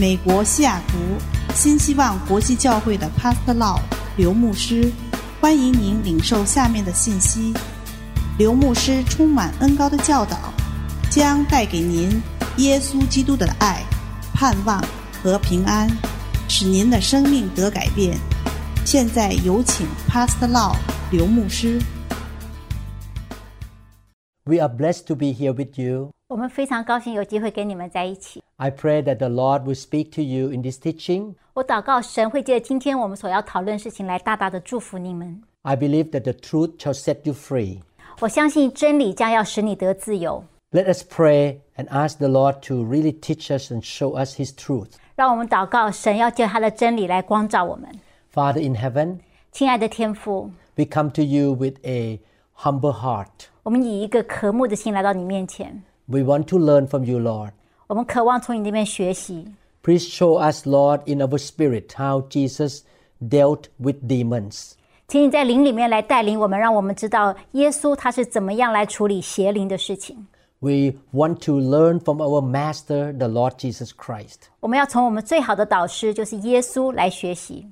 美国西雅图新希望国际教会的 Pastor Law 刘牧师，欢迎您领受下面的信息。刘牧师充满恩高的教导，将带给您耶稣基督的爱、盼望和平安，使您的生命得改变。现在有请 Pastor Law 刘牧师。We are blessed to be here with you. 我们非常高兴有机会跟你们在一起。I pray that the Lord will speak to you in this teaching. 我祷告神会借着今天我们所要讨论的事情来大大的祝福你们。 I believe that the truth shall set you free. 我相信真理将要使你得自由。 Let us pray and ask the Lord to really teach us and show us His truth. 让我们祷告，神要借他的真理来光照我们。 Father in heaven, 亲爱的天父， we come to you with a humble heart. 我们以一个渴慕的心来到你面前， We want to learn from you, Lord. 我们渴望从你那边学习。 Please show us, Lord, in our spirit, how Jesus dealt with demons. 请你在灵里面来带领我们，让我们知道耶稣他是怎么样来处理邪灵的事情。 We want to learn from our Master, the Lord Jesus Christ. 我们要从我们最好的导师，就是耶稣来学习。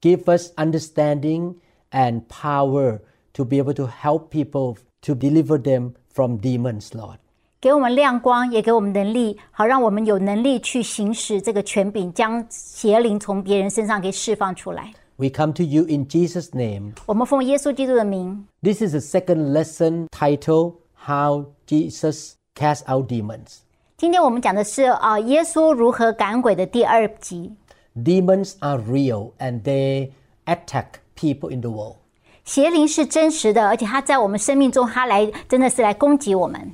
Give us understanding and power to be able to help people to deliver them from demons, Lord. 给我们亮光，也给我们能力，好让我们有能力去行使这个权柄，将邪灵从别人身上给释放出来。 We come to you in Jesus' name. 我们奉耶稣基督的名， This is the second lesson titled How Jesus Cast Out Demons. 今天我们讲的是啊、耶稣如何赶鬼的第二集。 Demons are real and they attack people in the world. 邪灵是真实的，而且它在我们生命中，它来真的是来攻击我们。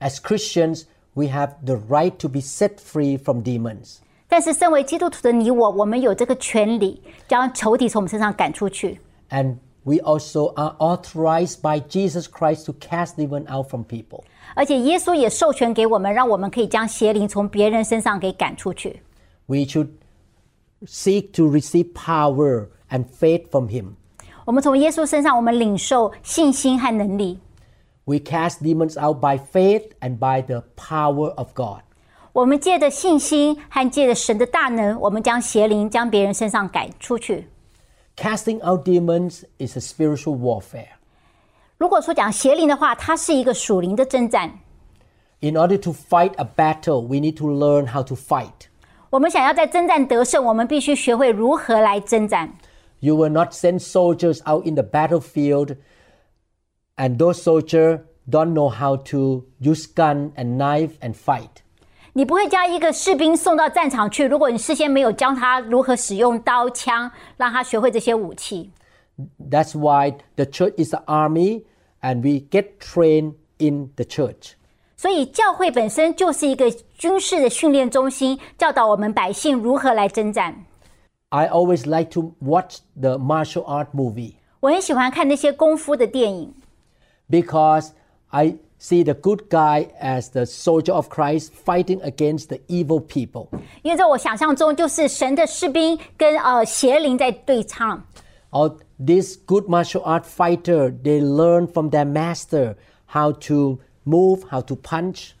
As Christians, we have the right to be set free from demons. 但是，身为基督徒的你我，我们有这个权利，将仇敌从我们身上赶出去。 And we also are authorized by Jesus Christ to cast demons out from people. 而且，耶稣也授权给我们，让我们可以将邪灵从别人身上给赶出去。 We should seek to receive power and faith from Him. 我们从耶稣身上，我们领受信心和能力。 We cast demons out by faith and by the power of God. 我们借着信心和借着神的大能，我们将邪灵将别人身上赶出去。 Casting out demons is a spiritual warfare. 如果说讲邪灵的话，它是一个属灵的征战。 In order to fight a battle, we need to learn how to fight. 我们想要在征战得胜，我们必须学会如何来征战。 You will not send soldiers out in the battlefield and those soldiers don't know how to use gun and knife and fight. 你不会将一个士兵送到战场去，如果你事先没有教他如何使用刀枪，让他学会这些武器。 That's why the church is the army and we get trained in the church. 所以，教会本身就是一个军事的训练中心，教导我们百姓如何来征战。 I always like to watch the martial art movie 我很喜欢看那些功夫的电影， because I see the good guy as the soldier of Christ fighting against the evil people. 因为在我想象中，就是神的士兵跟呃邪灵在对唱。 Or this good martial art fighter, they learn from their master how to move, how to punch.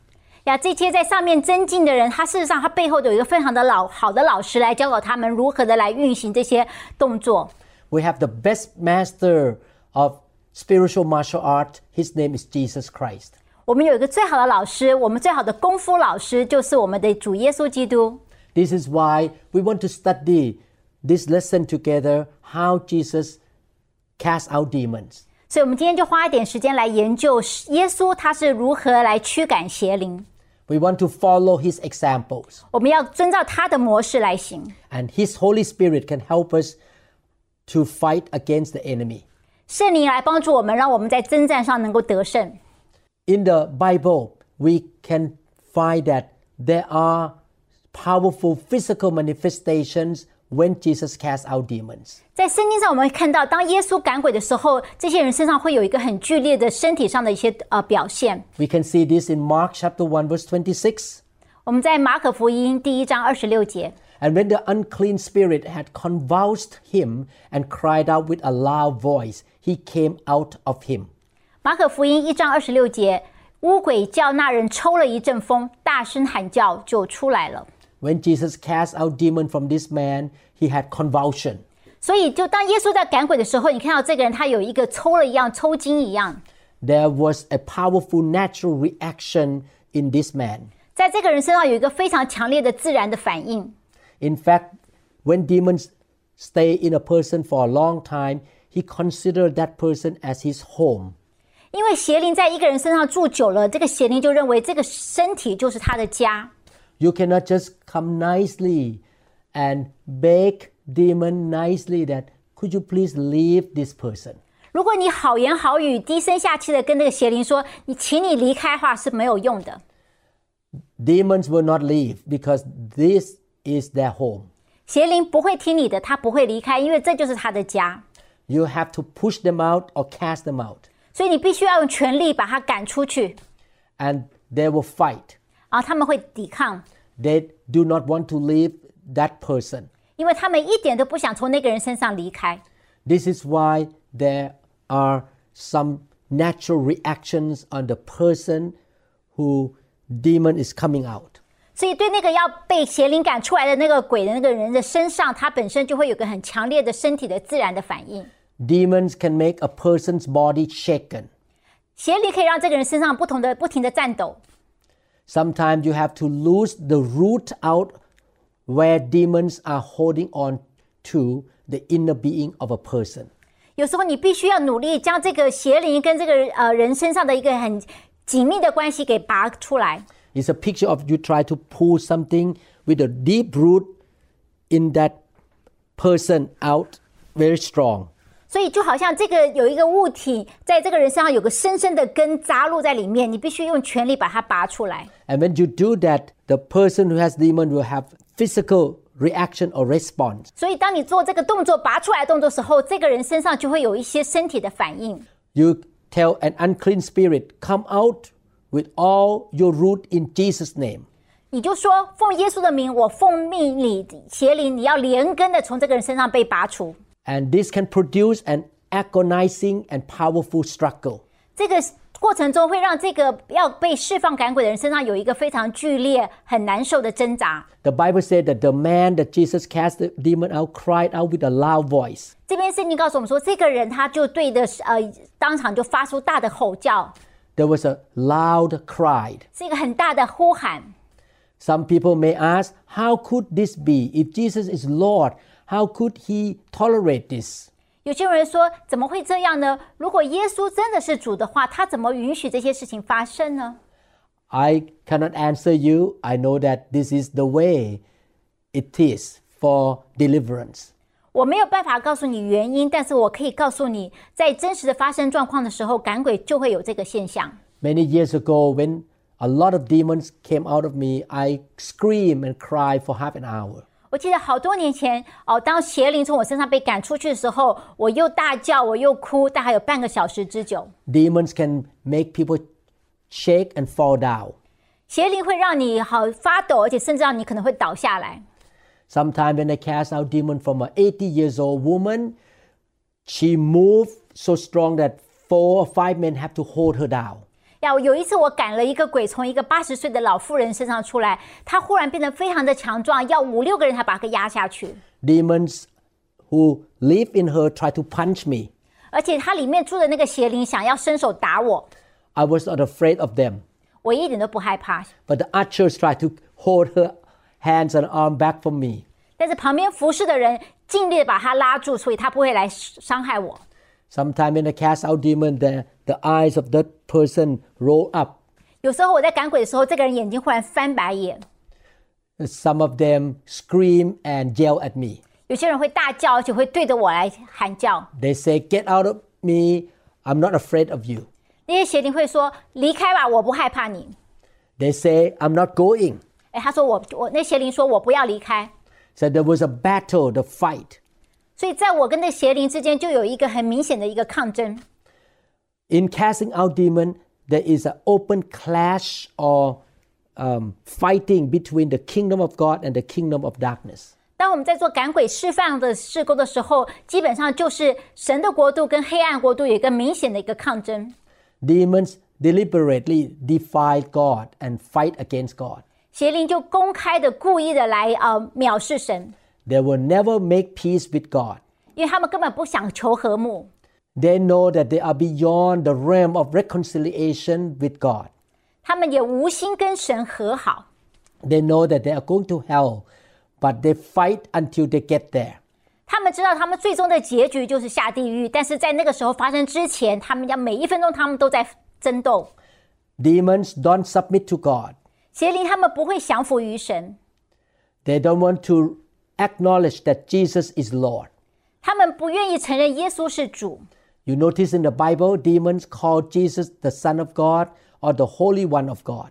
呀，这些在上面增进的人，他事实上他背后有一个非常的老好的老师来教导他们如何的来运行这些动作。 We have the best master of spiritual martial art. His name is Jesus Christ. 我们有一个最好的老师，我们最好的功夫老师就是我们的主耶稣基督。 This is why we want to study this lesson together how Jesus cast out demons. 所以，我们今天就花一点时间来研究耶稣他是如何来驱赶邪灵。 We want to follow his examples. 我们要遵照他的模式来行。 And his Holy Spirit can help us to fight against the enemy. 圣灵来帮助我们，让我们在征战上能够得胜。 In the Bible, we can find that there are powerful physical manifestations when Jesus cast out demons. 在圣经上，我们会看到，当耶稣赶鬼的时候，这些人身上会有一个很剧烈的身体上的一些呃表现。 We can see this in Mark chapter 1 verse 26. 我们在马可福音第一章二十六节， and when the unclean spirit had convulsed him and cried out with a loud voice, he came out of him. 马可福音一章二十六节，污鬼叫那人抽了一阵风，大声喊叫，就出来了。When Jesus cast out demon from this man, he had convulsion. 所以，就当耶稣在赶鬼的时候，你看到这个人他有一个抽了一样、抽筋一样。There was a powerful natural reaction in this man. 在这个人身上有一个非常强烈的自然的反应。In fact, when demons stay in a person for a long time, he considered that person as his home. 因为邪灵在一个人身上住久了，这个邪灵就认为这个身体就是他的家。 You cannot just come nicely and beg demon nicely that could you please leave this person. 如果你好言好语、低声下气的跟这个邪灵说“你，请你离开”的话是没有用的。 Demons will not leave because this is their home. 邪灵不会听你的，他不会离开，因为这就是他的家。 You have to push them out or cast them out, 所以你必须要用全力把他赶出去， and they will fight. 然后他们会抵抗， They do not want to leave that person. 因为他们一点都不想从那个人身上离开。 This is why there are some natural reactions on the person who demon is coming out. 所以对那个要被邪灵赶出来的那个鬼的那个人的身上，他本身就会有个很强烈的身体的自然的反应。Demons can make a person's body shaken. 邪灵可以让这个人身上不同的不停的颤抖。Sometimes you have to lose the root out where demons are holding on to the inner being of a person. 有时候你必须要努力将这个邪灵跟这个呃人身上的一个很紧密的关系给拔出来。It's a picture of you try to pull something with a deep root in that person out very strong. 所以就好像这个有一个物体在这个人身上有个深深的根扎入在里面，你必须用全力把它拔出来。 And when you do that, the person who has demon will have physical reaction or response. 所以当你做这个动作拔出来的动作时候，这个人身上就会有一些身体的反应。 You tell an unclean spirit, come out with all your root in Jesus' name. 你就说奉耶稣的名，我奉命你邪灵，你要连根的从这个人身上被拔除。 And this can produce an agonizing and powerful struggle. 这个过程中会让这个要被释放赶鬼的人身上有一个非常剧烈、很难受的挣扎。 The Bible said that the man that Jesus cast the demon out cried out with a loud voice. 这边圣经告诉我们说，这个人他就对着呃当场就发出大的吼叫， There was a loud cry. 是一个很大的呼喊。 Some people may ask, how could this be? If Jesus is Lord, how could he tolerate this? 有些人说，怎么会这样呢？如果耶稣真的是主的话，他怎么允许这些事情发生呢？ I cannot answer you. I know that this is the way it is for deliverance. 我没有办法告诉你原因，但是我可以告诉你，在真实的发生状况的时候，赶鬼就会有这个现象。Many years ago, when a lot of demons came out of me, I screamed and cried for half an hour. 我记得好多年前哦，当邪灵从我身上被赶出去的时候，我又大叫，我又哭，大概有半个小时之久。Demons can make people shake and fall down. 邪灵会让你好发抖，而且甚至让你可能会倒下来。Sometimes when I cast out demon from an 80 years old woman, she moved so strong that four or five men have to hold her down. 呀，有一次我赶了一个鬼从一个八十岁的老妇人身上出来，她忽然变得非常的强壮，要五六个人才把她压下去。 Demons who live in her try to punch me. 而且她里面住的那个邪灵想要伸手打我， I was not afraid of them. 我一点都不害怕。 But the ushers tried to hold her hands and arm back from me. 但是旁边服侍的人尽力的把她拉住，所以她不会来伤害我。 Sometimes when I cast out demon, the, the eyes of that person roll up. 有时候我在赶鬼的时候，这个人眼睛忽然翻白眼， Some of them scream and yell at me. 有些人会大叫，而且会对着我来喊叫。 They say, Get out of me. I'm not afraid of you. 那些邪灵会说：“离开吧，我不害怕你。 They say, I'm not going. ” 哎，他说我我那邪灵说我不要离开， So there was a battle, the fight. 所以在我跟那邪灵之间就有一个很明显的一个抗争。 In casting out demon, there is an open clash or um, fighting between the kingdom of God and the kingdom of darkness. 当我们在做赶鬼释放的事工的时候，基本上就是神的国度跟黑暗国度有一个明显的一个抗争。 Demons deliberately defy God and fight against God. 邪灵就公开的、故意的来呃藐视神， They will never make peace with God. 因为他们根本不想求和睦， They know that they are beyond the realm of reconciliation with God. 他们也无心跟神和好。 They know that they are going to hell, but they fight until they get there. 他们知道他们最终的结局就是下地狱，但是在那个时候发生之前，他们要每一分钟他们都在争斗。 Demons don't submit to God. 邪灵他们不会降服于神， They don't want to acknowledge that Jesus is Lord. 他们不愿意承认耶稣是主。 You notice in the Bible, demons call Jesus the Son of God or the Holy One of God.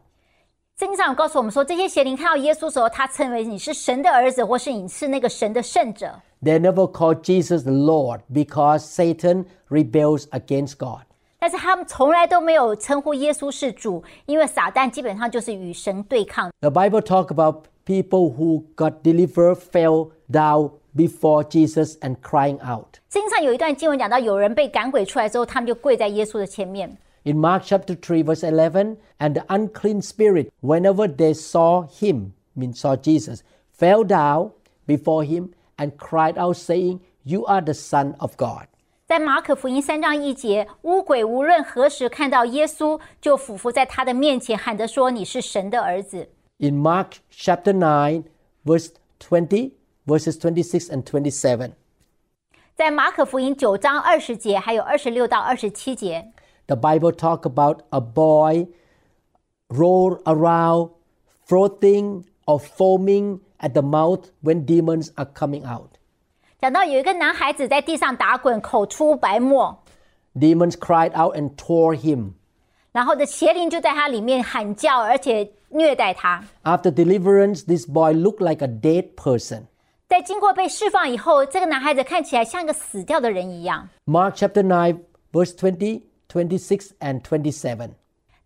圣经上有告诉我们说，这些邪灵看到耶稣的时候，他称为你是神的儿子，或是你是那个神的圣者。 They never call Jesus the Lord because Satan rebels against God. 但是他们从来都没有称呼耶稣是主，因为撒旦基本上就是与神对抗。 The Bible talk about people who got delivered fell down before Jesus and crying out. 圣经上有一段经文讲到，有人被赶鬼出来之后，他们就跪在耶稣的前面。 In Mark chapter 3 verse 11, and the unclean spirit, whenever they saw him, means saw Jesus, fell down before him and cried out saying, you are the son of God. 在马可福音三章一节，污鬼无论何时看到耶稣，就俯伏在他的面前，喊着说：“你是神的儿子。” In Mark chapter nine, verse twenty, verses twenty-six and twenty-seven. 在马可福音九章二十节，还有二十六到二十七节。The Bible talk about a boy roll around, frothing or foaming at the mouth when demons are coming out. 讲到有一个男孩子在地上打滚，口出白沫， Demons cried out and tore him. 然后的邪灵就在他里面喊叫，而且虐待他。 After deliverance, this boy looked like a dead person. 在经过被释放以后，这个男孩子看起来像一个死掉的人一样。 Mark chapter 9, verse 20, 26, and 27.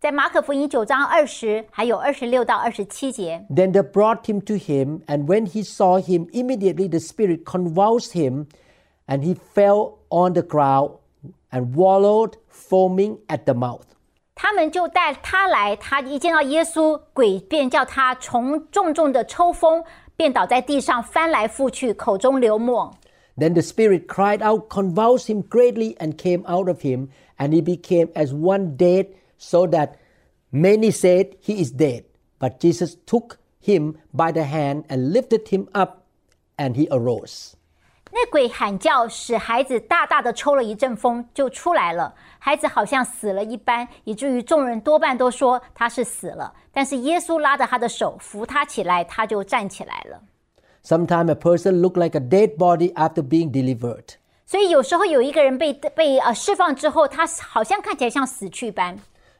在马可福音九章二十，还有二十六到二十七节， Then they brought him to him, and when he saw him, immediately the spirit convulsed him, and he fell on the ground and wallowed, foaming at the mouth. 他们就带他来，他一见到耶稣，鬼便叫他从重重的抽风，便倒在地上翻来覆去，口中流沫。 Then the spirit cried out, convulsed him greatly, and came out of him, and he became as one dead, so that many said, He is dead. But Jesus took him by the hand and lifted him up, and he arose. 那鬼喊叫，使孩子大大的抽了一阵风，就出来了。孩子好像死了一般，以至于众人多半都说他是死了。但是耶稣拉着他的手，扶他起来，他就站起来了。 Sometimes a person look like a dead body after being delivered. 所以有时候有一个人被被呃释放之后，他好像看起来像死去般。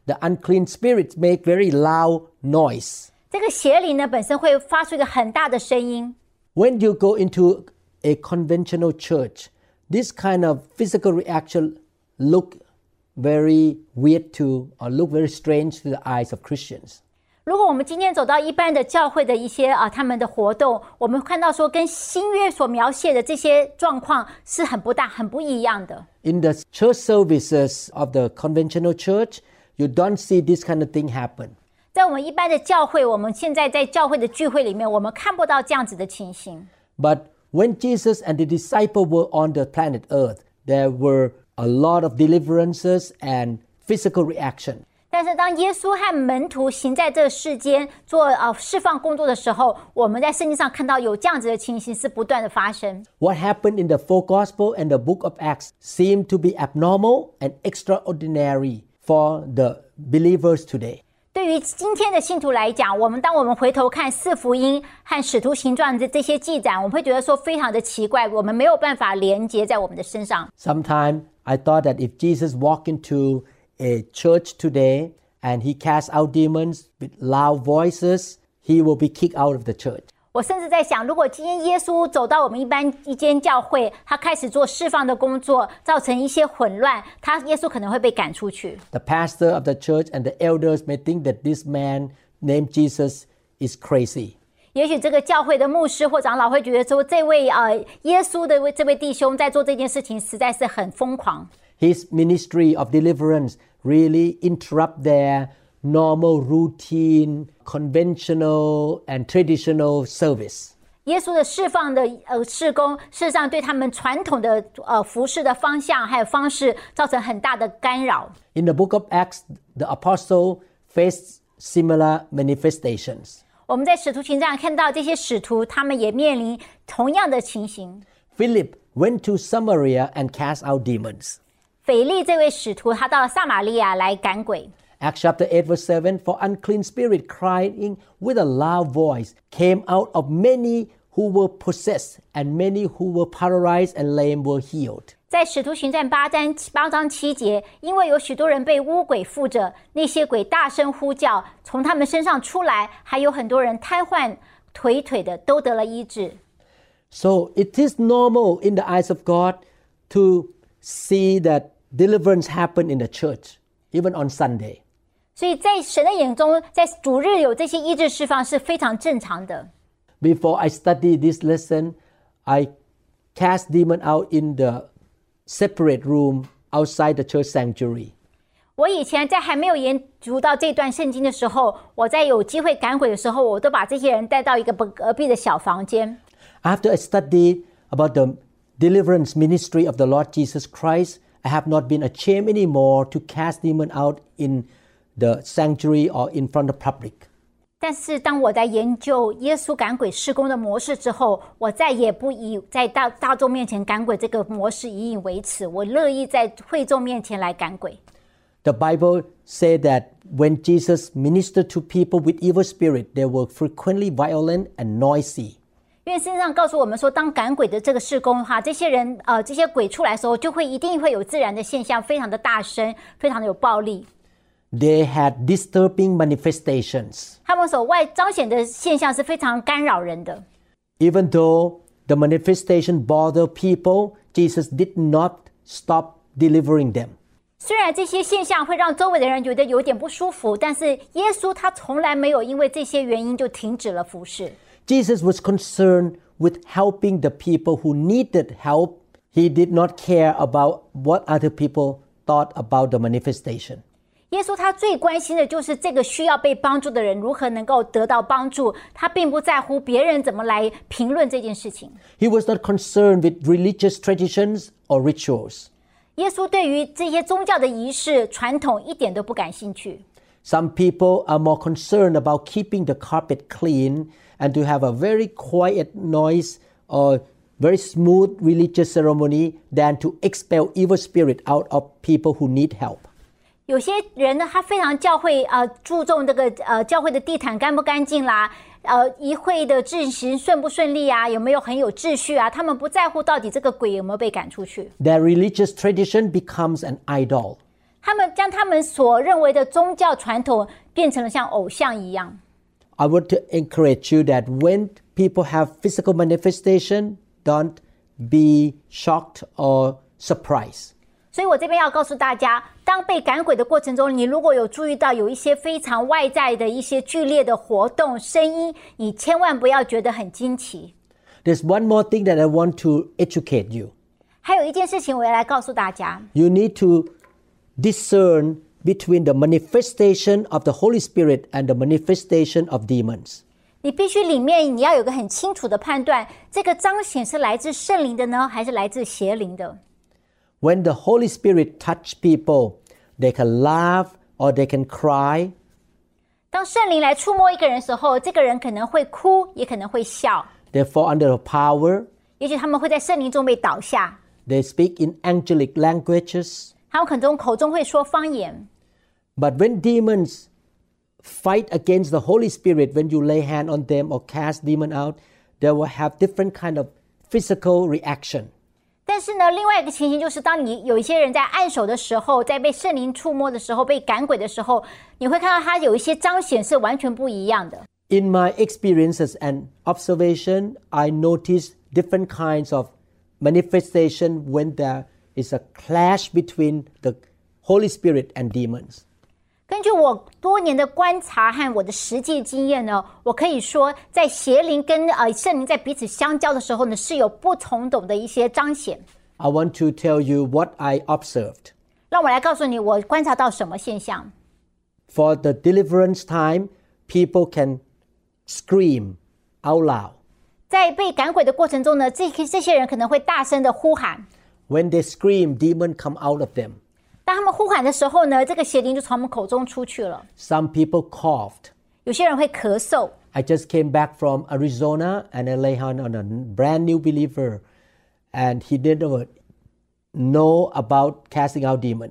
The unclean spirits make very loud noise. 这个邪灵呢，本身会发出一个很大的声音。 When you go into a conventional church, this kind of physical reaction look very weird to or look very strange to the eyes of Christians. 如果我们今天走到一般的教会的一些啊他们的活动，我们看到说跟新约所描写的这些状况是很不大、很不一样的。 In the church services of the conventional church, you don't see this kind of thing happen. 在我们一般的教会，我们现在在教会的聚会里面，我们看不到这样子的情形。 But when Jesus and the disciple were on the planet Earth, there were a lot of deliverances and physical reaction. 但是当耶稣和门徒行在这个世间做呃释放工作的时候，我们在圣经上看到有这样子的情形是不断的发生。 What happened in the four gospel and the book of Acts seemed to be abnormal and extraordinary for the believers today. 对于今天的信徒来讲，我们当我们回头看四福音和使徒行传的这些记载，我们会觉得说非常的奇怪，我们没有办法连接在我们的身上。 Sometimes I thought that if Jesus walked into a church today and he cast out demons with loud voices, he will be kicked out of the church. 我甚至在想，如果今天耶稣走到我们一般一间教会，他开始做释放的工作，造成一些混乱，他耶稣可能会被赶出去。 The pastor of the church and the elders may think that this man named Jesus is crazy. 也许这个教会的牧师或长老会觉得说，这位呃耶稣的这位弟兄在做这件事情实在是很疯狂。 His ministry of deliverance really interrupt their normal, routine, conventional, and traditional service. 耶稣的释放的呃事工，事实上对他们传统的呃服饰的方向还有方式造成很大的干扰。 In the book of Acts, the apostle faced similar manifestations. 我们在使徒行传看到这些使徒，他们也面临同样的情形。 Philip went to Samaria and cast out demons. 腓力这位使徒，他到了撒玛利亚来赶鬼。 Acts chapter 8, verse 7 For unclean spirit crying with a loud voice came out of many who were possessed, and many who were paralyzed and lame were healed. 在使徒行传八章八章七节，因为有许多人被污鬼附着，那些鬼大声呼叫，从他们身上出来，还有很多人瘫痪、腿腿的都得了医治。 So it is normal in the eyes of God to see that deliverance happen in the church, even on Sunday. 所以在神的眼中，在主日有这些医治释放是非常正常的。 Before I study this lesson, I cast demon out in the separate room outside the church sanctuary. 我以前在还没有研读到这段圣经的时候，我在有机会赶鬼的时候，我都把这些人带到一个隔壁的小房间。 After I studied about the deliverance ministry of the Lord Jesus Christ, I have not been ashamed anymore to cast demon out in the sanctuary or in front of public. 但是当我在研究耶稣赶鬼施工的模式之后，我再也不以在大大众面前赶鬼这个模式引以为耻，我乐意在会众面前来赶鬼。 The Bible said that when Jesus ministered to people with evil spirit, they were frequently violent and noisy. 因为圣经上告诉我们说，当赶鬼的这个施工哈，这些人呃，这些鬼出来的时候，就会一定会有自然的现象，非常的大声，非常的有暴力。 They had disturbing manifestations. 他们所外彰显的现象是非常干扰人的。 Even though the manifestation bothered people, Jesus did not stop delivering them. 虽然这些现象会让周围的人觉得有点不舒服，但是耶稣他从来没有因为这些原因就停止了服侍。 Jesus was concerned with helping the people who needed help. He did not care about what other people thought about the manifestation. 耶稣他最关心的就是这个需要被帮助的人如何能够得到帮助，他并不在乎别人怎么来评论这件事情。 He was not concerned with religious traditions or rituals. 耶稣对于这些宗教的仪式传统一点都不感兴趣。 Some people are more concerned about keeping the carpet clean and to have a very quiet noise or very smooth religious ceremony than to expel evil spirit out of people who need help. 有些人呢，他非常教会呃注重这个呃教会的地毯干不干净啦，呃仪会的进行顺不顺利啊，有没有很有秩序啊？他们不在乎到底这个鬼有没有被赶出去， Their religious tradition becomes an idol. 他们将他们所认为的宗教传统变成了像偶像一样。 I want to encourage you that when people have physical manifestation, don't be shocked or surprised. 所以我这边要告诉大家，当被赶鬼的过程中，你如果有注意到有一些非常外在的一些剧烈的活动、声音，你千万不要觉得很惊奇。 There's one more thing that I want to educate you. 还有一件事情，我要来告诉大家， You need to discern between the manifestation of the Holy Spirit and the manifestation of demons. 你必须里面你要有个很清楚的判断，这个彰显是来自圣灵的呢，还是来自邪灵的？ When the Holy Spirit touch people, they can laugh or they can cry. 当圣灵来触摸一个人的时候，这个人可能会哭，也可能会笑， They fall under the power. 也许他们会在圣灵中被倒下， They speak in angelic languages. 他们可能口中会说方言。 But when demons fight against the Holy Spirit, when you lay hand on them or cast demon out, they will have different kind of physical reaction. 但是呢，另外一个情形就是，当你有一些人在按手的时候，在被圣灵触摸的时候，被赶鬼的时候，你会看到他有一些彰显是完全不一样的。 In my experiences and observation, I noticed different kinds of manifestation when there is a clash between the Holy Spirit and demons. 根据我多年的观察和我的实际经验呢，我可以说，在邪灵跟呃圣灵在彼此相交的时候呢，是有不同种的一些彰显。I want to tell you what I observed. 让我来告诉你，我观察到什么现象。for the deliverance time, people can scream out loud. 在被赶鬼的过程中呢，这这些人可能会大声的呼喊。When they scream, demon come out of them. 当他们呼喊的时候呢，这个邪灵就从他们口中出去了。 Some people coughed. 有些人会咳嗽。 I just came back from Arizona and I lay hand on a brand new believer, and he didn't know about casting out demon.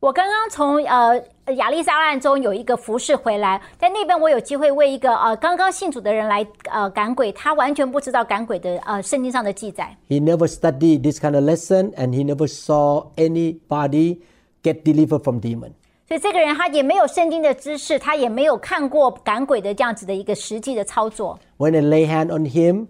我刚刚从呃亚利桑那州有一个服饰回来，在那边我有机会为一个呃刚刚信主的人来呃赶鬼，他完全不知道赶鬼的呃圣经上的记载， He never studied this kind of lesson, and he never saw anybody get delivered from demon. 所以这个人他也没有圣经的知识，他也没有看过赶鬼的这样子的一个实际的操作。 When I lay hand on him,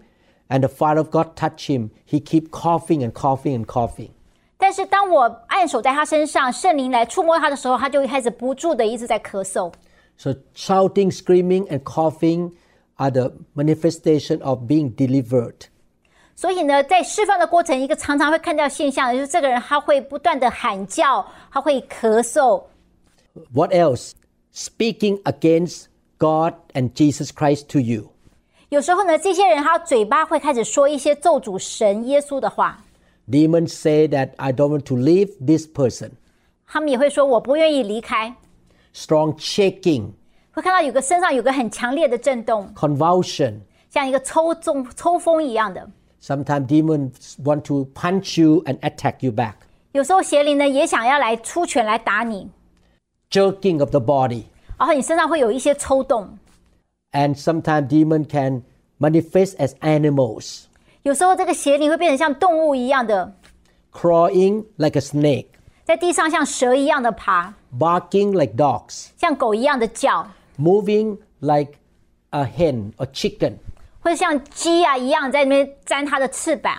and the fire of God touch him, he keep coughing and coughing and coughing. 但是当我按手在他身上，圣灵来触摸他的时候，他就开始不住的一直在咳嗽。 So shouting, screaming, and coughing are the manifestation of being delivered. 所以呢，在释放的过程，一个常常会看到现象，就是这个人他会不断的喊叫，他会咳嗽， What else? Speaking against God and Jesus Christ to you. 有时候呢，这些人他嘴巴会开始说一些咒诅神耶稣的话， Demons say that I don't want to leave this person. 他们也会说我不愿意离开， Strong shaking, 会看到有个身上有个很强烈的震动， convulsion. 像一个抽中抽风一样的。 Sometimes demons want to punch you and attack you back. 有时候邪灵呢也想要来出拳来打你， Jerking of the body. 然后你身上会有一些抽动。 And sometimes demon can manifest as animals, 有时候这个邪灵会变成像动物一样的， crawling like a snake, 在地上像蛇一样的爬， barking like dogs, 像狗一样的叫， moving like a hen or chicken. 或者像鸡啊一样在那边沾它的翅膀。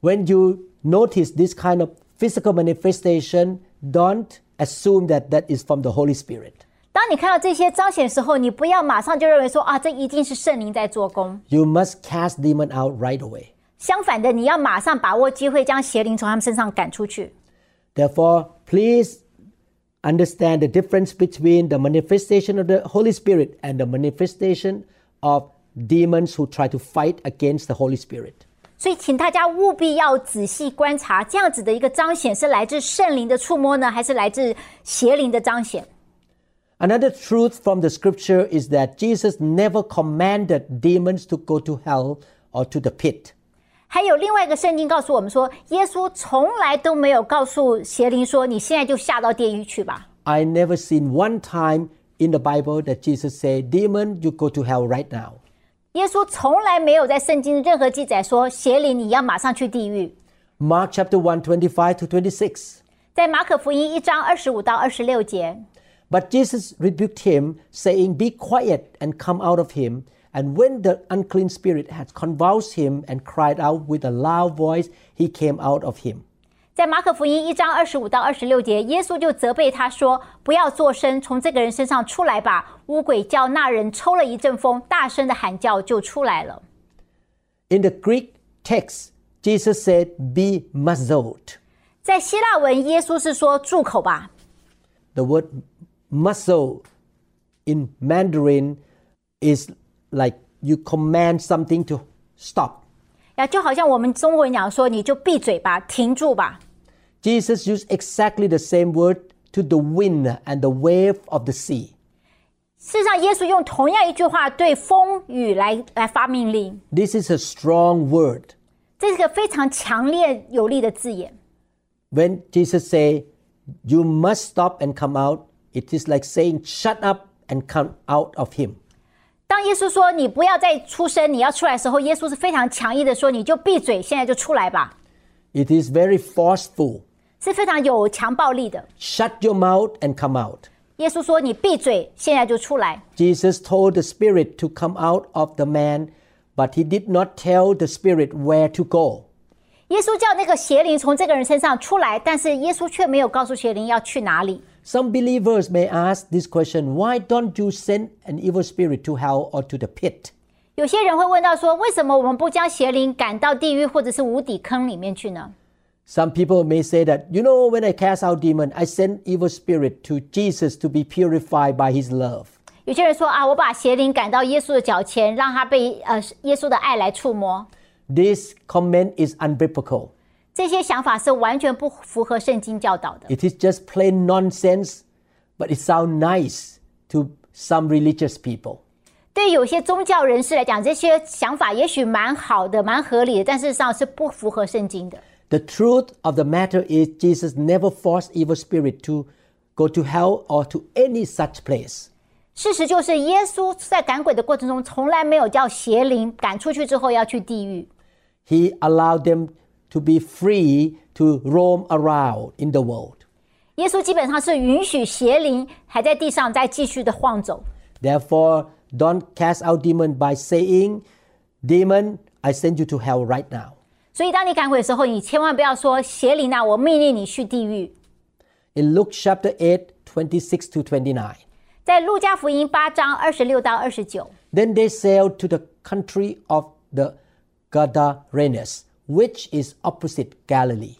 When you notice this kind of physical manifestation, don't assume that that is from the Holy Spirit. 当你看到这些彰显的时候，你不要马上就认为说啊，这一定是圣灵在做工。 You must cast demon out right away. 相反的，你要马上把握机会，将邪灵从他们身上赶出去。 Therefore, please understand the difference between the manifestation of the Holy Spirit and the manifestation of demons who try to fight against the Holy Spirit. 所以，请大家务必要仔细观察，这样子的一个彰显是来自圣灵的触摸呢，还是来自邪灵的彰显？ Another truth from the scripture is that Jesus never commanded demons to go to hell or to the pit. 还有另外一个圣经告诉我们说，耶稣从来都没有告诉邪灵说：“你现在就下到地狱去吧。 I never seen one time in the Bible that Jesus said, Demon, you go to hell right now. ” 耶稣从来没有在圣经任何记载说邪灵你要马上去地狱。 Mark chapter 1, 25 to 26. 在马可福音一章二十五到二十六节， But Jesus rebuked him, saying, Be quiet and come out of him. And when the unclean spirit had convulsed him and cried out with a loud voice, he came out of him. 在马可福音一章二十五到二十六节，耶稣就责备他说：“不要作声，从这个人身上出来吧。”污鬼叫那人抽了一阵风，大声的喊叫就出来了。In the Greek text, Jesus said, "Be muzzled." 在希腊文，耶稣是说“住口吧”。The word "muzzle" in Mandarin is like you command something to stop. 呀，就好像我们中国人讲说，你就闭嘴吧，停住吧。Jesus used exactly the same word to the wind and the wave of the sea. ”事实上，耶稣用同样一句话对风雨来来发命令， This is a strong word. 这是个非常强烈有力的字眼。 When Jesus say, "You must stop and come out," it is like saying, "Shut up and come out of him." 当耶稣说“你不要再出声，你要出来”的时候，耶稣是非常强硬的说：“你就闭嘴，现在就出来吧。 It is very forceful. ” 是非常有强暴力的。 Shut your mouth and come out. 耶稣说：“你闭嘴，现在就出来。 Jesus told the spirit to come out of the man, but he did not tell the spirit where to go. ”耶稣叫那个邪灵从这个人身上出来，但是耶稣却没有告诉邪灵要去哪里。 Some believers may ask this question why don't you send an evil spirit to hell or to the pit? 有些人会问到说：“为什么我们不将邪灵赶到地狱或者是无底坑里面去呢 Some people may say that, you know, when I cast out demon, I send evil spirit to Jesus to be purified by his love. 有些人说啊，我把邪灵赶到耶稣的脚前，让他被呃耶稣的爱来触摸。 This comment is unbiblical. 这些想法是完全不符合圣经教导的。 It is just plain nonsense, but it sounds nice to some religious people. 对于有些宗教人士来讲，这些想法也许蛮好的、蛮合理的，但事实上是不符合圣经的。 The truth of the matter is Jesus never forced evil spirit to go to hell or to any such place. 事实就是，耶稣在赶鬼的过程中，从来没有叫邪灵赶出去之后要去地狱。 He allowed them to be free to roam around in the world. 耶稣基本上是允许邪灵还在地上再继续的晃走。 Therefore, don't cast out demon by saying, Demon, I send you to hell right now. 所以，当你赶鬼的时候，你千万不要说邪灵啊，我命令你去地狱。 In Luke chapter 8, 26 to 29. 在路加福音八章二十六到二十九， Then they sailed to the country of the Gadarenes, which is opposite Galilee.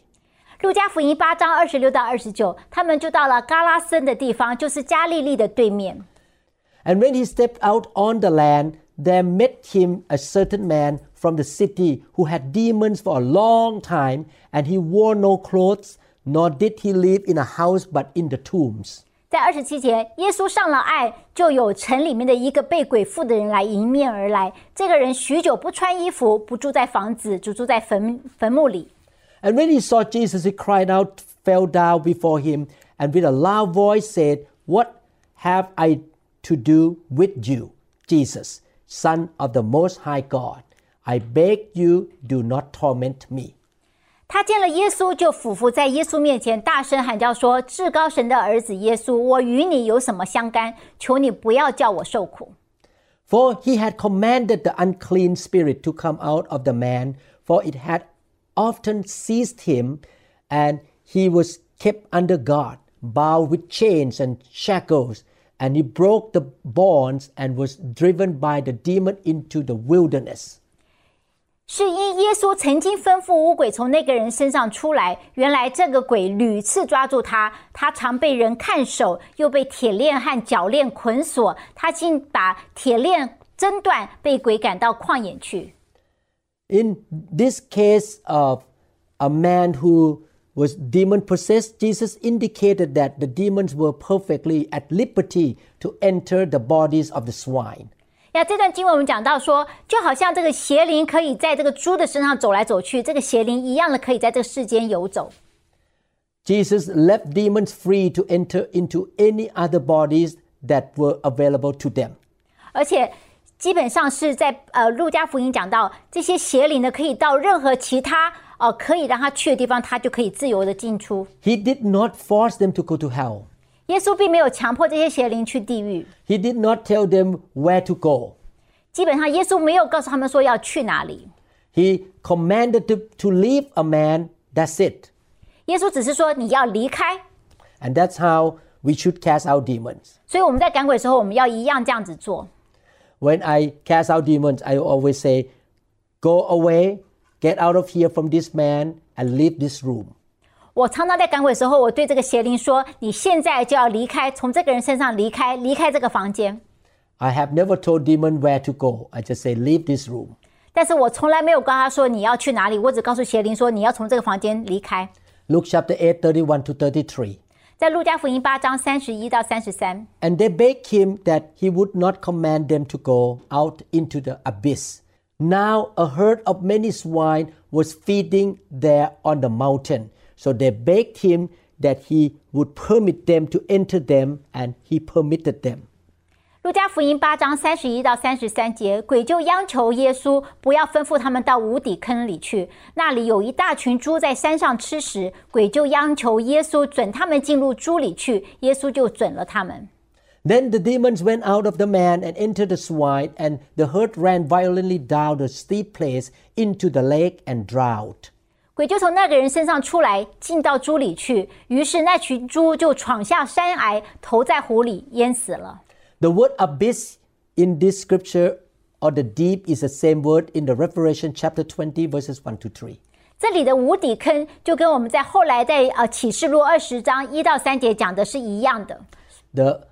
路加福音八章二十六到二十九，他们就到了嘎拉森的地方，就是加利利的对面。 And when he stepped out on the land, there met him a certain man from the city who had demons for a long time, and he wore no clothes, nor did he live in a house but in the tombs. 在二十七节，耶稣上了岸，就有城里面的一个被鬼附的人来迎面而来。这个人许久不穿衣服，不住在房子，只住在坟坟墓里。 And when he saw Jesus, he cried out, fell down before him, and with a loud voice said, What have I to do with you, Jesus, Son of the Most High God? I beg you, do not torment me. 他见了耶稣，就俯伏在耶稣面前，大声喊叫说：“至高神的儿子耶稣，我与你有什么相干？求你不要叫我受苦。 For he had commanded the unclean spirit to come out of the man, for it had often seized him, and he was kept under guard, bound with chains and shackles, and he broke the bonds and was driven by the demon into the wilderness. ” 是因耶稣曾经吩咐污鬼从那个人身上出来。原来这个鬼屡次抓住他，他常被人看守，又被铁链和脚链捆锁。他竟把铁链挣断，被鬼赶到旷野去。 In this case of a man who was demon possessed, Jesus indicated that the demons were perfectly at liberty to enter the bodies of the swine. 那这段经文我们讲到说，就好像这个邪灵可以在这个猪的身上走来走去，这个邪灵一样的可以在这个世间游走。Jesus left demons free to enter into any other bodies that were available to them. 而且基本上是在呃路加福音讲到，这些邪灵呢可以到任何其他呃可以让他去的地方，他就可以自由的进出。He did not force them to go to hell. 耶稣并没有强迫这些邪灵去地狱， He did not tell them where to go. 基本上耶稣没有告诉他们说要去哪里， He commanded to, to leave a man, that's it. 耶稣只是说你要离开。 And that's how we should cast out demons. 所以我们在赶鬼的时候，我们要一样这样子做。 When I cast out demons, I always say, Go away, get out of here from this man, and leave this room. 我常常在赶鬼的时候，我对这个邪灵说：“你现在就要离开，从这个人身上离开，离开这个房间。 I have never told demon where to go. I just say, Leave this room. ”但是我从来没有跟他说你要去哪里，我只告诉邪灵说你要从这个房间离开。 Luke chapter 8, 31 to 33. 在路加福音八章三十一到三十三， And they begged him that he would not command them to go out into the abyss. Now a herd of many swine was feeding there on the mountain. So they begged him that he would permit them to enter them, and he permitted them. 路加福音八章三十一到三十三节，鬼就央求耶稣不要吩咐他们到无底坑里去，那里有一大群猪在山上吃食。鬼就央求耶稣准他们进入猪里去，耶稣就准了他们。 Then the demons went out of the man and entered the swine, and the herd ran violently down the steep place into the lake and drowned. 鬼就从那个人身上出来，进到猪里去。于是那群猪就闯下山崖，投在湖里，淹死了。 The word abyss in this scripture or the deep is the same word in the Revelation chapter 20, verses 1 to 3. 这里的无底坑就跟我们在后来在呃启示录二十章一到三节讲的是一样的。 The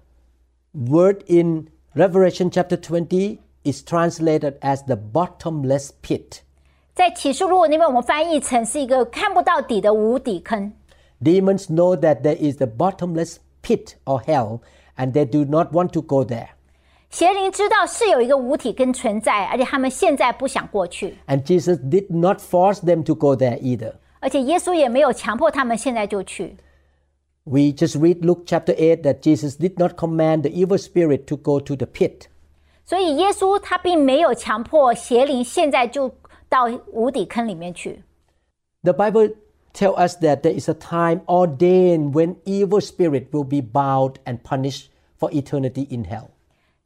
word in Revelation chapter 20 is translated as the bottomless pit. 在启示录里面，我们翻译成是一个看不到底的无底坑。Demons know that there is the bottomless pit or hell, and they do not want to go there. 邪灵知道是有一个无底坑存在，而且他们现在不想过去。And Jesus did not force them to go there either. 而且耶稣也没有强迫他们现在就去。We just read Luke chapter 8 that Jesus did not command the evil spirit to go to the pit. 到无底坑里面去。 The Bible tells us that there is a time ordained when evil spirit will be bound and punished for eternity in hell.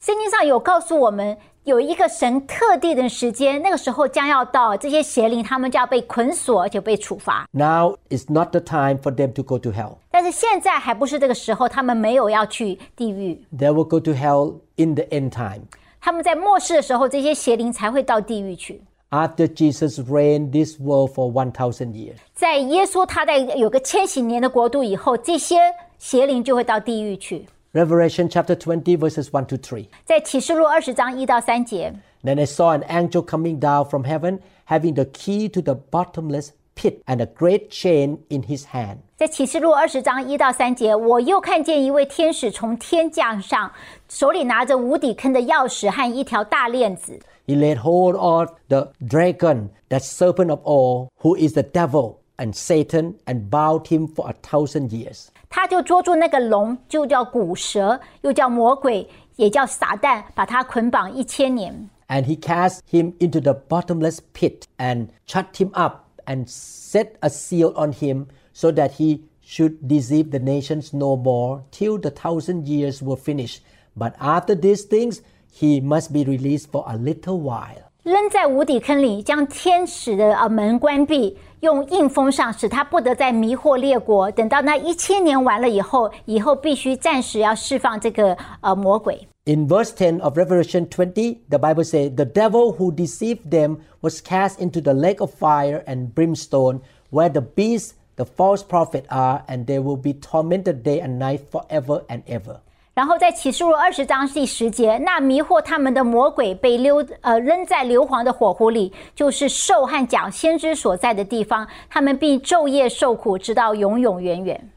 圣经上有告诉我们，有一个神特定的时间，那个时候将要到，这些邪灵他们就要被捆锁，而且被处罚。 Now is not the time for them to go to hell. 但是现在还不是这个时候，他们没有要去地狱， They will go to hell in the end time. 他们在末世的时候，这些邪灵才会到地狱去。 After Jesus reigned this world for 1,000 years. 在耶稣他在有个千禧年的国度以后，这些邪灵就会到地狱去。 Revelation chapter 20, verses 1 to 3. 在启示录二十章一到三节， Then I saw an angel coming down from heaven, having the key to the bottomless pit and a great chain in his hand. 在启示录二十章一到三节，我又看见一位天使从天降上，手里拿着无底坑的钥匙和一条大链子。 He laid hold of the dragon, that serpent of all, who is the devil and Satan, and bound him for a thousand years. 他就捉住那个龙，就叫古蛇，又叫魔鬼，也叫撒旦，把他捆绑一千年。 And he cast him into the bottomless pit and shut him up and set a seal on him so that he should deceive the nations no more till the thousand years were finished. But after these things, he must be released for a little while. 扔在无底坑里，将天使的呃门关闭，用印封上，使他不得再迷惑列国。等到那一千年完了以后，以后必须暂时要释放这个呃魔鬼。 In verse 10 of Revelation 20, the Bible says, The devil who deceived them was cast into the lake of fire and brimstone, where the beast, the false prophet, are, and they will be tormented day and night forever and ever. 然后在启示录二十章第十节，那迷惑他们的魔鬼被溜呃扔在硫磺的火湖里，就是兽和假先知所在的地方，他们必昼夜受苦，直到永永远远。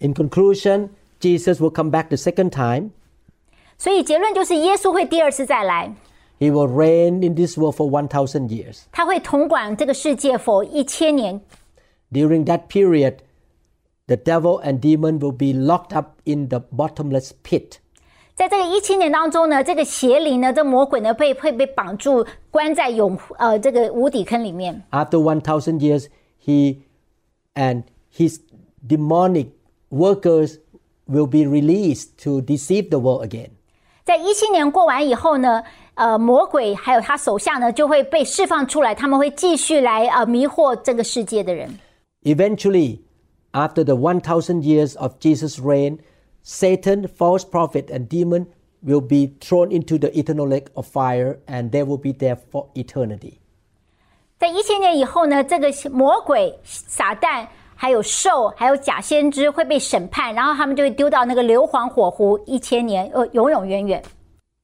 In conclusion, Jesus will come back the second time. 所以结论就是，耶稣会第二次再来， He will reign in this world for 1,000 years. 他会统管这个世界否一千年。 During that period, the devil and demon will be locked up in the bottomless pit. 在这个一千年当中呢，这个邪灵呢，这魔鬼呢被会被绑住，关在永呃这个无底坑里面。 After 1,000 years, he and his demonic workers will be released to deceive the world again. 在一七年过完以后呢，呃，魔鬼还有他手下呢就会被释放出来，他们会继续来呃迷惑这个世界的人。 Eventually, after the 1,000 years of Jesus' reign, Satan, false prophet, and demon will be thrown into the eternal lake of fire and they will be there for eternity. 在一千年以后呢，这个魔鬼、撒旦、还有兽、还有假先知会被审判，然后他们就会丢到那个硫磺火湖一千年，呃，永永远远。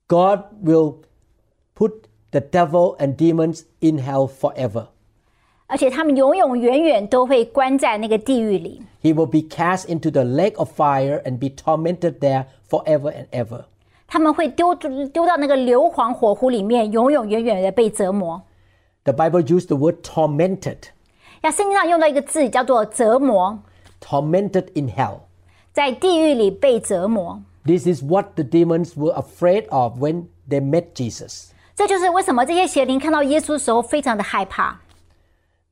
God will put the devil and demons in hell forever. 而且他们永永远远都会关在那个地狱里。 He will be cast into the lake of fire and be tormented there forever and ever. 他们会丢丢到那个硫磺火湖里面，永永远远的被折磨。 The Bible used the word tormented, 那圣经上用到一个字叫做折磨， tormented in hell. 在地狱里被折磨。 This is what the demons were afraid of when they met Jesus. 这就是为什么这些邪灵看到耶稣的时候非常的害怕。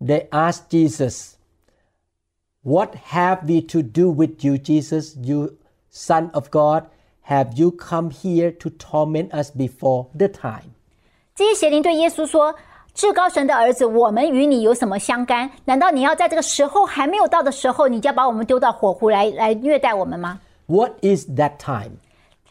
They asked Jesus, What have we to do with you, Jesus, you Son of God? Have you come here to torment us before the time? 这些邪灵对耶稣说：“至高神的儿子，我们与你有什么相干？难道你要在这个时候还没有到的时候，你就要把我们丢到火湖来来虐待我们吗 What is that time?？”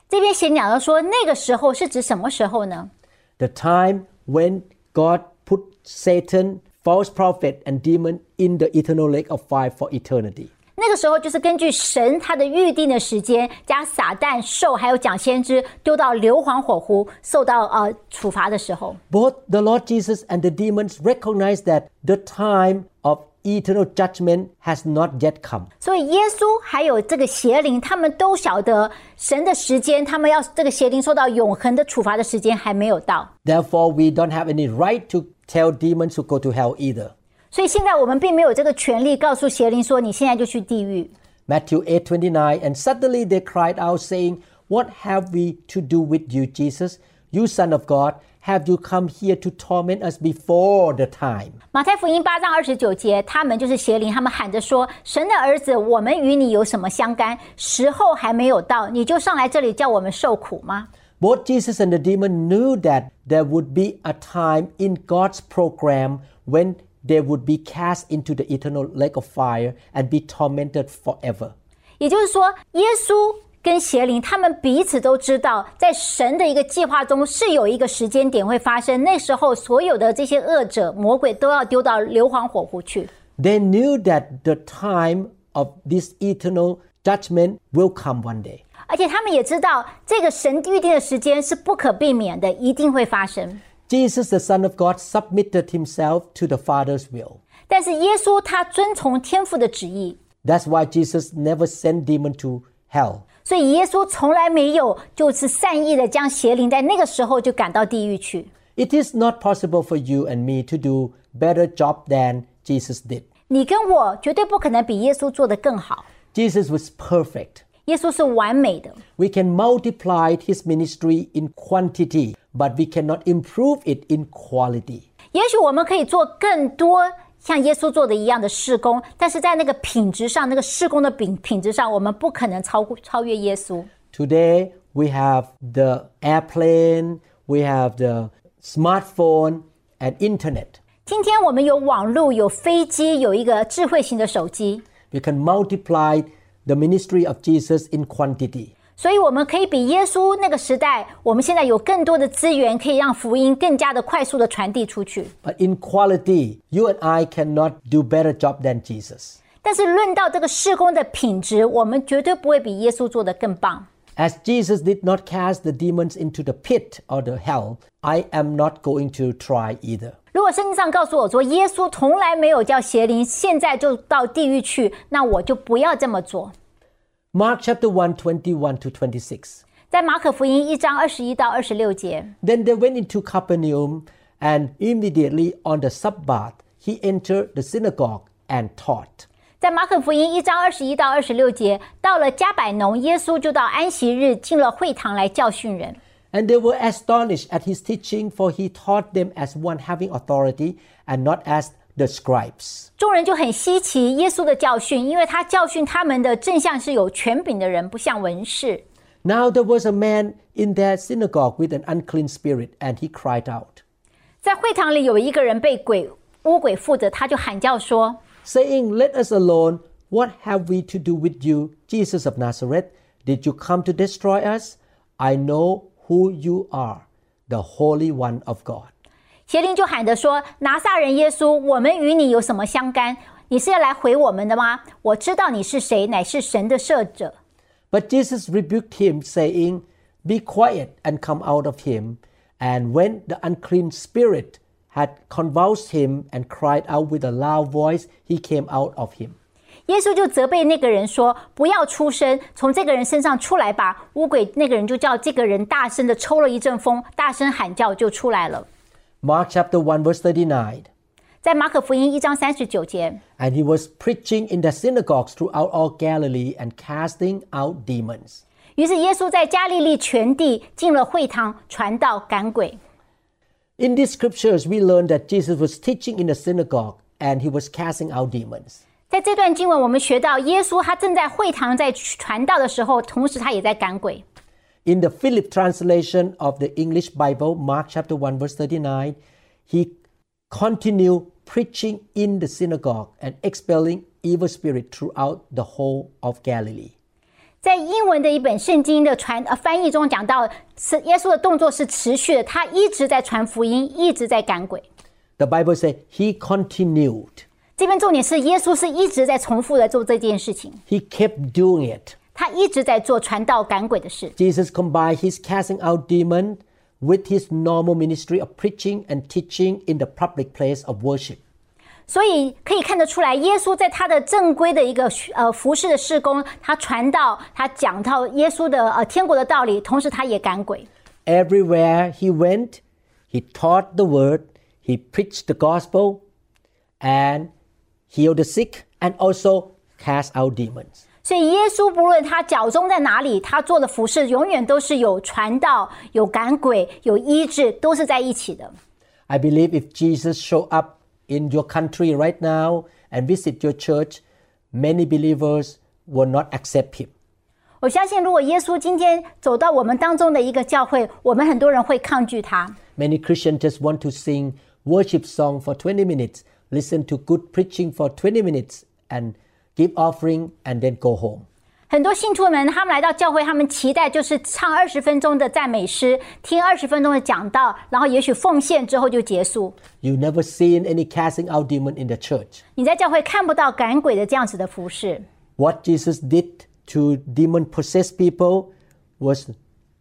这边邪灵讲到说，那个时候是指什么时候呢？ The time when God put Satan, false prophet and demon in the eternal lake of fire for eternity. 那个时候就是根据神他的预定的时间，将撒旦、兽还有假先知丢到硫磺火湖，受到呃处罚的时候。 Both the Lord Jesus and the demons recognize that the time of eternal judgment has not yet come. 所以耶稣还有这个邪灵，他们都晓得神的时间，他们要这个邪灵受到永恒的处罚的时间还没有到。 Therefore, we don't have any right to tell demons to go to hell either. 所以现在我们并没有这个权利告诉邪灵说你现在就去地狱。 Matthew 8:29 and suddenly they cried out saying, "What have we to do with you, Jesus, you son of God? Have you come here to torment us before the time?" 马太福音八章二十九节，他们就是邪灵，他们喊着说：“神的儿子，我们与你有什么相干？时候还没有到，你就上来这里叫我们受苦吗？” Both Jesus and the demon knew that there would be a time in God's program when they would be cast into the eternal lake of fire and be tormented forever. 也就是说，耶稣 跟邪灵他们彼此都知道，在神的一个计划中是有一个时间点会发生，那时候所有的这些恶者、魔鬼都要丢到硫磺火湖去。 They knew that the time of this eternal judgment will come one day. 而且他们也知道，这个神预定的时间是不可避免的，一定会发生。 Jesus, the Son of God, submitted himself to the Father's will. 但是耶稣他遵从天父的旨意， That's why Jesus never sent demon to hell. 所以耶稣从来没有就是善意的将邪灵在那个时候就赶到地狱去。 It is not possible for you and me to do better job than Jesus did. 你跟我绝对不可能比耶稣做得更好。 Jesus was perfect. 耶稣是完美的， We can multiply his ministry in quantity, but we cannot improve it in quality. 也许我们可以做更多 像耶稣做的一样的事工，但是在那个品质上，那个事工的品品质上，我们不可能超过超越耶稣。Today, we have the airplane, we have the smartphone, and internet. 今天我们有网络，有飞机，有一个智慧型的手机，We can multiply the ministry of Jesus in quantity. 所以我们可以比耶稣那个时代，我们现在有更多的资源，可以让福音更加的快速的传递出去。 But in quality, you and I cannot do better job than Jesus. 但是论到这个事工的品质，我们绝对不会比耶稣做得更棒。 As Jesus did not cast the demons into the pit or the hell, I am not going to try either. 如果圣经上告诉我说耶稣从来没有叫邪灵现在就到地狱去，那我就不要这么做。 Mark chapter 1, 21 to 26. then they went into Capernaum, and immediately on the Sabbath he entered the synagogue and taught. 在马可福音一章二十一到二十六节，到了迦百农，耶稣就到安息日进了会堂来教训人。And they were astonished at his teaching, for he taught them as one having authority and not as the scribes. 众人就很稀奇耶稣的教训，因为他教训他们的正像是有权柄的人，不像文士。 Now there was a man in their synagogue with an unclean spirit, and he cried out, 在会堂里有一个人被鬼污鬼附着，他就喊叫说 saying, Let us alone. What have we to do with you, Jesus of Nazareth? Did you come to destroy us? I know who you are, the Holy One of God.：“ 邪灵就喊着说：“拿撒人耶稣，我们与你有什么相干？你是要来回我们的吗？我知道你是谁，乃是神的赦者。” But Jesus rebuked him, saying, "Be quiet and come out of him." And when the unclean spirit had convulsed him and cried out with a loud voice, he came out of him. 耶稣就责备那个人说：“不要出声，从这个人身上出来吧。”污鬼那个人就叫这个人大声的抽了一阵风，大声喊叫就出来了。Mark chapter 1, verse 39. 在马可福音一章三十九节， And he was preaching in the synagogues throughout all Galilee and casting out demons. 于是耶稣在加利利全地进了会堂，传道赶鬼。 In these scriptures, we learn that Jesus was teaching in the synagogue and he was casting out demons. 在这段经文，我们学到耶稣他正在会堂在传道的时候，同时他也在赶鬼。 In the Philip translation of the English Bible, Mark chapter 1, verse 39, he continued preaching in the synagogue and expelling evil spirit throughout the whole of Galilee. 在英文的一本圣经的传呃翻译中讲到，是耶稣的动作是持续的，他一直在传福音，一直在赶鬼。 The Bible says he continued. 这边重点是耶稣是一直在重复的做这件事情， He kept doing it. 他一直在做传道赶鬼的事。Jesus combined his casting out demon with his normal ministry of preaching and teaching in the public place of worship. 所以可以看得出来，耶稣在他的正规的一个呃服侍的事工，他传道，他讲到耶稣的呃天国的道理，同时他也赶鬼。Everywhere he went, he taught the word, he preached the gospel, and healed the sick, and also cast out demons. 所以耶稣不论他脚中在哪里，他做的服侍永远都是有传道、有赶鬼、有医治，都是在一起的。I believe if Jesus show up in your country right now and visit your church, many believers will not accept him. 我相信，如果耶稣今天走到我们当中的一个教会，我们很多人会抗拒他。Many Christians just want to sing worship song for 20 minutes, listen to good preaching for 20 minutes, and give offering, and then go home. 很多信徒们，他们来到教会，他们期待就是唱二十分钟的赞美诗，听二十分钟的讲道，然后也许奉献之后就结束。You never seen any casting out demon in the church。你在教会看不到赶鬼的这样子的服侍。What Jesus did to demon-possessed people was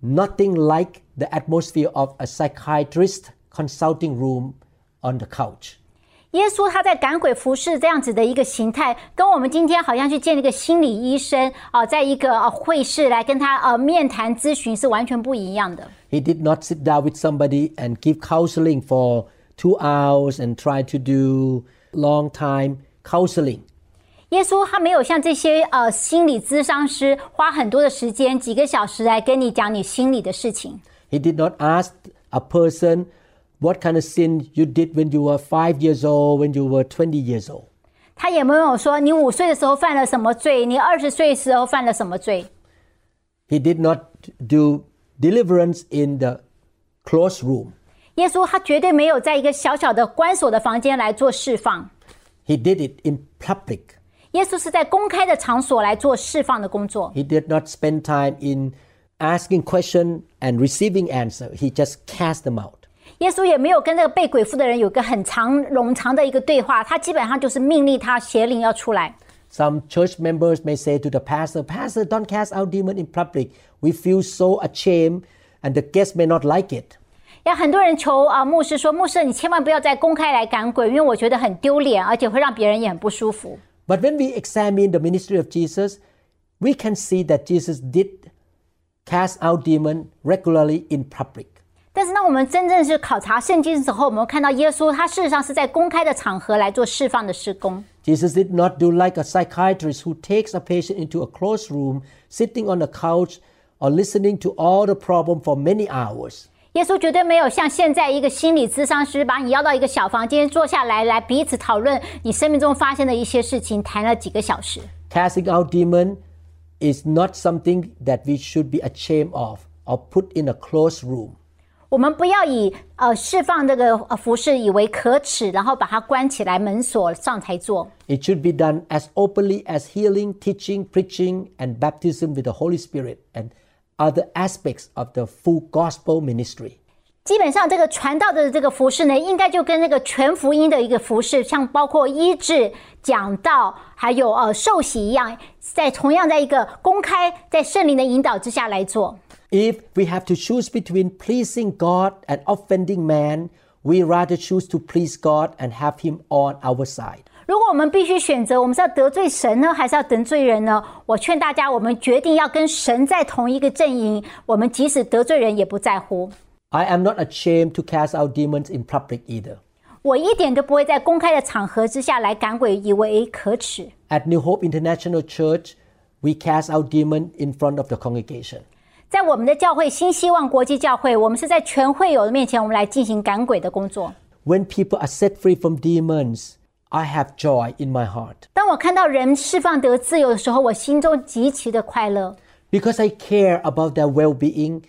nothing like the atmosphere of a psychiatrist consulting room on the couch. 耶稣他在赶鬼服侍这样子的一个形态，跟我们今天好像去见一个心理医生啊、在一个呃会室来跟他呃面谈咨询是完全不一样的。He did not sit down with somebody and give counseling for two hours and try to do long time counseling. 耶稣他没有像这些呃心理咨商师花很多的时间几个小时来跟你讲你心里的事情。He did not ask a person what kind of sin you did when you were five years old, when you were 20 years old. 他也没有说你五岁的时候犯了什么罪，你二十岁的时候犯了什么罪。 He did not do deliverance in the closed room. 耶稣他绝对没有在一个小小的关锁的房间来做释放， He did it in public. 耶稣是在公开的场所来做释放的工作。 He did not spend time in asking question and receiving answer. He just cast them out. 耶稣也没有跟那个被鬼附的人有个很长冗长的一个对话，他基本上就是命令他邪灵要出来。 Some church members may say to the pastor, Pastor, don't cast out demon in public. We feel so ashamed and the guests may not like it. 也很多人求啊牧师说，牧师你千万不要再公开来赶鬼，因为我觉得很丢脸，而且会让别人也很不舒服。 But when we examine the ministry of Jesus, we can see that Jesus did cast out demon regularly in public. 但是当我们真正是考察圣经的时候，我们看到耶稣他事实上是在公开的场合来做释放的施工。 Jesus did not do like a psychiatrist who takes a patient into a closed room, sitting on a couch, or listening to all the problem for many hours. 耶稣绝对没有像现在一个心理咨商师把你邀到一个小房间坐下来，来彼此讨论你生命中发生的一些事情，谈了几个小时。 Casting out demon is not something that we should be ashamed of or put in a closed room. 我们不要以呃释放这个呃服饰以为可耻，然后把它关起来门锁上才做。 It should be done as openly as healing, teaching, preaching, and baptism with the Holy Spirit and other aspects of the full gospel ministry. 基本上，这个传道的这个服饰呢，应该就跟那个全福音的一个服饰，像包括医治、讲道，还有呃受洗一样，在同样在一个公开，在圣灵的引导之下来做。If we have to choose between pleasing God and offending man, we rather choose to please God and have Him on our side. 如果我们必须选择，我们是要得罪神呢，还是要得罪人呢？我劝大家，我们决定要跟神在同一个阵营，我们即使得罪人也不在乎。I am not ashamed to cast out demons in public either. 我一点都不会在公开的场合之下来赶鬼，以为可耻。 At New Hope International Church, we cast out demons in front of the congregation. 在我们的教会新希望国际教会，我们是在全会友的面前，我们来进行赶鬼的工作。 When people are set free from demons, I have joy in my heart 当我看到人释放得自由的时候，我心中极其的快乐， because I care about their well being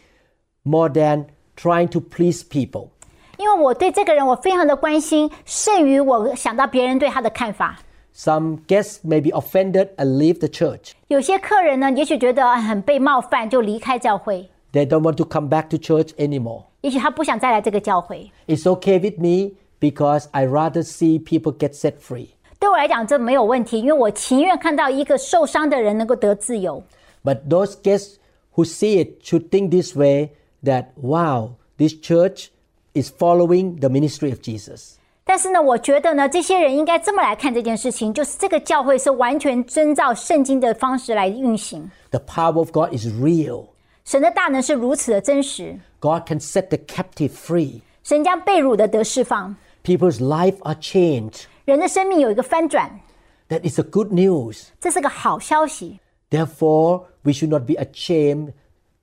more than trying to please people. 因为我对这个人我非常的关心，胜于我想到别人对他的看法。 Some guests may be offended and leave the church. 有些客人呢，也许觉得很被冒犯，就离开教会； They don't want to come back to church anymore. 也许他不想再来这个教会。 It's okay with me because I rather see people get set free. 对我来讲，这没有问题，因为我情愿看到一个受伤的人能够得自由。 But those guests who see it should think this way that, wow, this church is following the ministry of Jesus. 但是呢，我觉得呢，这些人应该这么来看这件事情，就是这个教会是完全遵照圣经的方式来运行。 The power of God is real. 神的大能是如此的真实， God can set the captive free. 神将被掳的得释放， People's life are changed. 人的生命有一个翻转， That is a good news. 这是个好消息。 Therefore, we should not be ashamed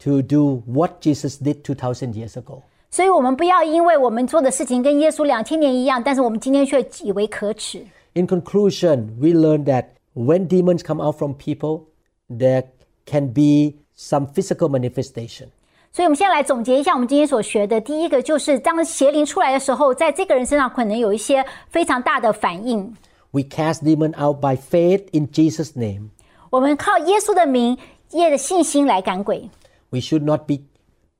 to do what Jesus did 2,000 years ago. 所以，我们不要因为我们做的事情跟耶稣两千年一样，但是我们今天却以为可耻。 In conclusion, we learn that when demons come out from people, there can be some physical manifestation. 所以，我们现在来总结一下我们今天所学的。第一个就是，当邪灵出来的时候，在这个人身上可能有一些非常大的反应。 We cast demon out by faith in Jesus' name. 我们靠耶稣的名、耶的信心来赶鬼。 We should not be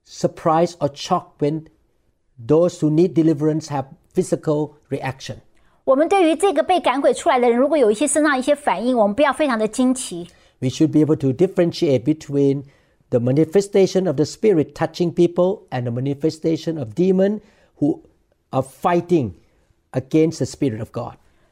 surprised or shocked when those who need deliverance have physical reaction. 我们对于这个被赶鬼出来的人，如果有一些身上一些反应，我们不要非常的惊奇。 We should be able to differentiate between the manifestation of the Spirit touching people and the manifestation of demon who are fighting against the Spirit of God.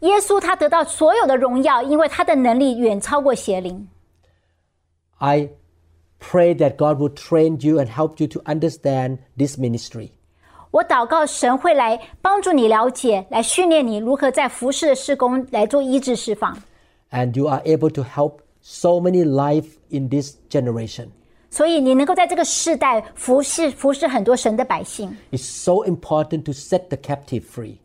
耶稣他得到所有的荣耀，因为他的能力远超过邪灵。 I pray that God will train you and help you to understand this ministry. 我祷告神会来帮助你了解，来训练你如何在服侍的施工来做医治释放。 and you are able to help so many life in this generation. 所以你能够在这个世代服侍服侍很多神的百姓， It's so important to set the captive free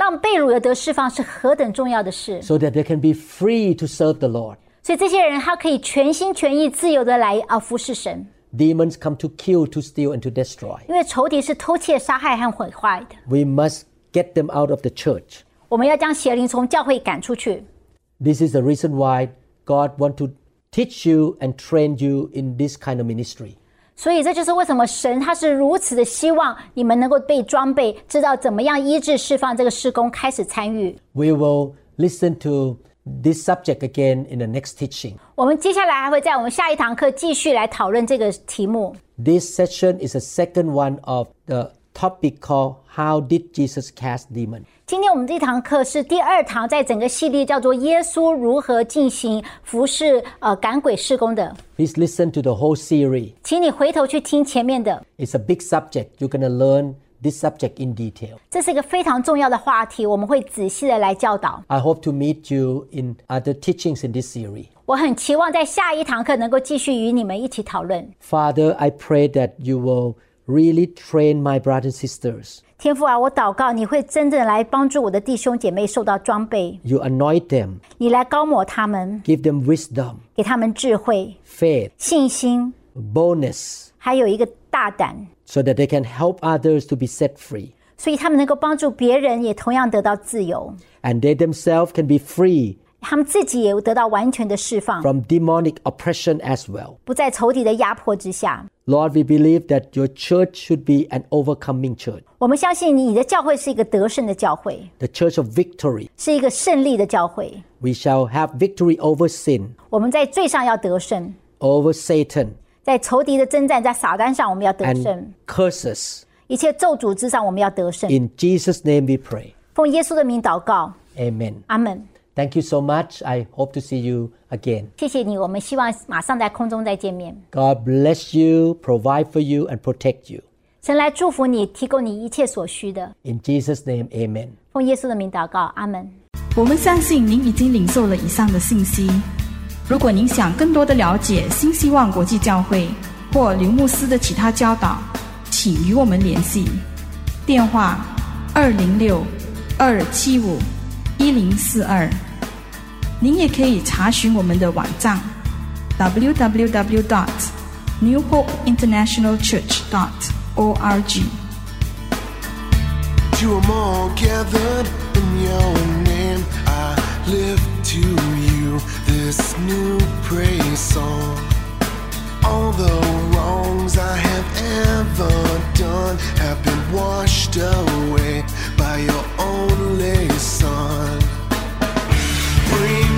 让被掳的得释放是何等重要的事。 so that they can be free to serve the Lord. 所以这些人他可以全心全意、自由的来啊服侍神， Demons come to kill, to steal, and to destroy. 因为仇敌是偷窃、杀害和毁坏的。 We must get them out of the church. 我们要将邪灵从教会赶出去。 This is the reason why God want to teach you and train you in this kind of ministry. 所以这就是为什么神他是如此的希望你们能够被装备，知道怎么样医治、释放这个施工，开始参与。 We will listen to this subject again in the next teaching. 我们接下来还会在我们下一堂课继续来讨论这个题目。 This session is the second one of the topic called How Did Jesus Cast Demons? 今天我们这堂课是第二堂，在整个系列叫做“耶稣如何进行服侍呃赶鬼施工”的， Please listen to the whole series. 请你回头去听前面的， It's a big subject. You're going to learn this subject in detail. 这是一个非常重要的话题，我们会仔细的来教导。 I hope to meet you in other teachings in this series. 我很期望在下一堂课能够继续与你们一起讨论。 Father, I pray that you will really train my brothers and sisters. 天父啊，我祷告你会真正来帮助我的弟兄姐妹受到装备。You anoint them. 你来膏抹他们。Give them wisdom. 给他们智慧。Faith. that they can help others to be set free. 所以他们能够帮助别人，也同样得到自由。And they themselves can be free. 他们自己也得到完全的释放，from demonic oppression as well. 不在仇敌的压迫之下。Lord, we believe that your church should be an overcoming church, 我们相信你的教会是一个得胜的教会， the church of victory. 是一个胜利的教会。 We shall have victory over sin, 我们在罪上要得胜， over Satan, 在仇敌的征战，在撒旦上我们要得胜 and，curses. 一切咒诅之上我们要得胜。 In Jesus' name we pray. 奉耶稣的名祷告， Amen. 阿门。 Thank you so much. I hope to see you again. 谢谢你，我们希望马上在空中再见面。 God bless you, provide for you, and protect you. 神来祝福你，提供你一切所需的。 In Jesus' name, amen. 奉耶稣的名祷告，阿门。我们相信您已经领受了以上的信息。如果您想更多的了解新希望国际教会或刘牧师的其他教导，请与我们联系。电话：二零六二七五 一零四二您也可以查询我们的网站 www dot new hope international church dot org to a more gathered in your name i live to you this new praise song All the wrongs I have ever done have been washed away by your only son. Bring